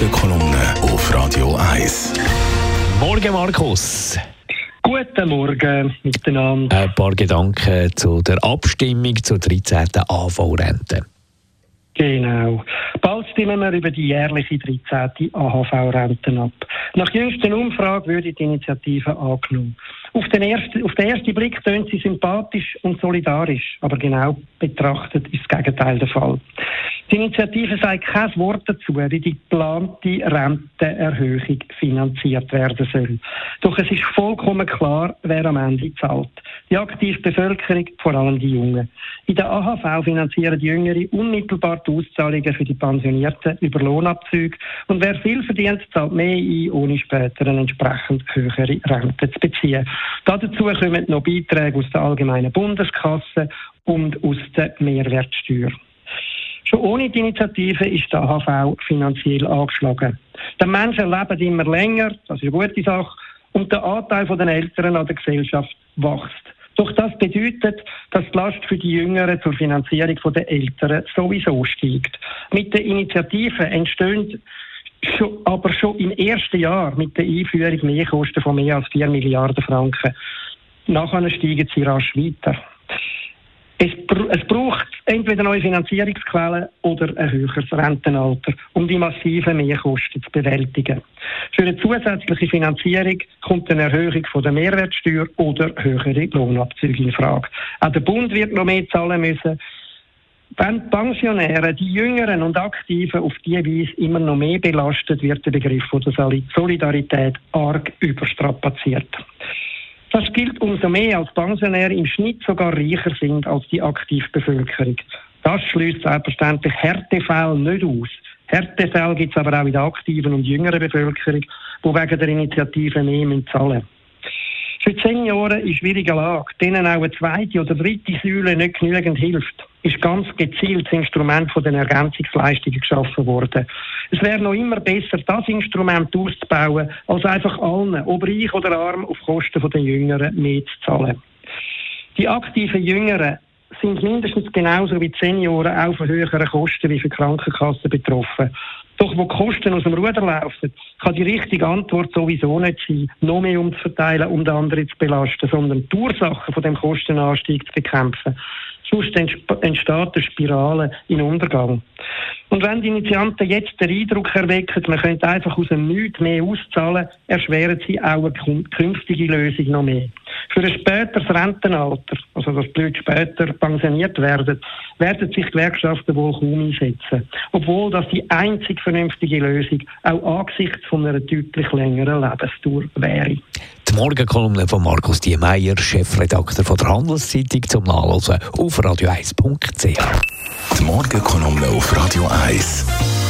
Morgenkolumne auf Radio 1. Morgen, Markus. Guten Morgen miteinander. Ein paar Gedanken zu der Abstimmung zur 13. AV-Rente. Genau. Bald stimmen wir über die jährliche 13. AHV-Renten ab. Nach jüngsten Umfrage würde die Initiative angenommen. Auf den, ersten, auf den ersten Blick tönt sie sympathisch und solidarisch, aber genau betrachtet ist das Gegenteil der Fall. Die Initiative sagt kein Wort dazu, wie die geplante Rentenerhöhung finanziert werden soll. Doch es ist vollkommen klar, wer am Ende zahlt. Die aktive Bevölkerung, vor allem die Jungen. In der AHV finanzieren die Jüngere unmittelbar die Auszahlungen für die Pensionierten über Lohnabzüge und wer viel verdient, zahlt mehr ein, ohne später eine entsprechend höhere Rente zu beziehen. Dazu kommen noch Beiträge aus der allgemeinen Bundeskasse und aus der Mehrwertsteuer. Schon ohne die Initiative ist der AHV finanziell angeschlagen. Die Menschen leben immer länger, das ist eine gute Sache, und der Anteil der Älteren an der Gesellschaft wächst. Doch das bedeutet, dass die Last für die Jüngeren zur Finanzierung der Älteren sowieso steigt. Mit der Initiative entstehen aber schon im ersten Jahr mit der Einführung Mehrkosten von mehr als 4 Milliarden Franken. Nachher steigen sie rasch weiter. Es, es, braucht entweder neue Finanzierungsquellen oder ein höheres Rentenalter, um die massiven Mehrkosten zu bewältigen. Für eine zusätzliche Finanzierung kommt eine Erhöhung von der Mehrwertsteuer oder höhere Lohnabzüge in Frage. Auch der Bund wird noch mehr zahlen müssen. Wenn die Pensionäre, die Jüngeren und Aktiven auf diese Weise immer noch mehr belastet, wird der Begriff von der Solidarität arg überstrapaziert. Das gilt umso mehr, als Pensionäre im Schnitt sogar reicher sind als die Aktivbevölkerung. Das schließt selbstverständlich Härtefälle nicht aus. Härtefälle gibt es aber auch in der aktiven und jüngeren Bevölkerung, die wegen der Initiative mehr zahlen müssen. Für Senioren in schwieriger Lage, denen auch eine zweite oder dritte Säule nicht genügend hilft, ist ganz gezielt das Instrument von den Ergänzungsleistungen geschaffen worden. Es wäre noch immer besser, das Instrument auszubauen, als einfach allen, ob reich oder arm, auf Kosten der Jüngeren mehr zu zahlen. Die aktiven Jüngeren sind mindestens genauso wie die Senioren auch von höheren Kosten wie für Krankenkassen betroffen. Doch wo die Kosten aus dem Ruder laufen, kann die richtige Antwort sowieso nicht sein, noch mehr umzuverteilen, um den anderen zu belasten, sondern die Ursachen von dem Kostenanstieg zu bekämpfen. Sonst entsteht eine Spirale in Untergang. Und wenn die Initianten jetzt den Eindruck erwecken, man könnte einfach aus dem Nichts mehr auszahlen, erschweren sie auch eine künftige Lösung noch mehr. Für ein späteres Rentenalter, also dass die Leute später pensioniert werden, werden sich Gewerkschaften wohl kaum einsetzen. Obwohl das die einzig vernünftige Lösung auch angesichts von einer deutlich längeren Lebensdauer wäre. Die Morgenkolumne von Markus Diemeyer, Chefredakteur von der Handelszeitung, zum Nachlesen auf radio1.ch. Die Morgenkolumne auf Radio 1.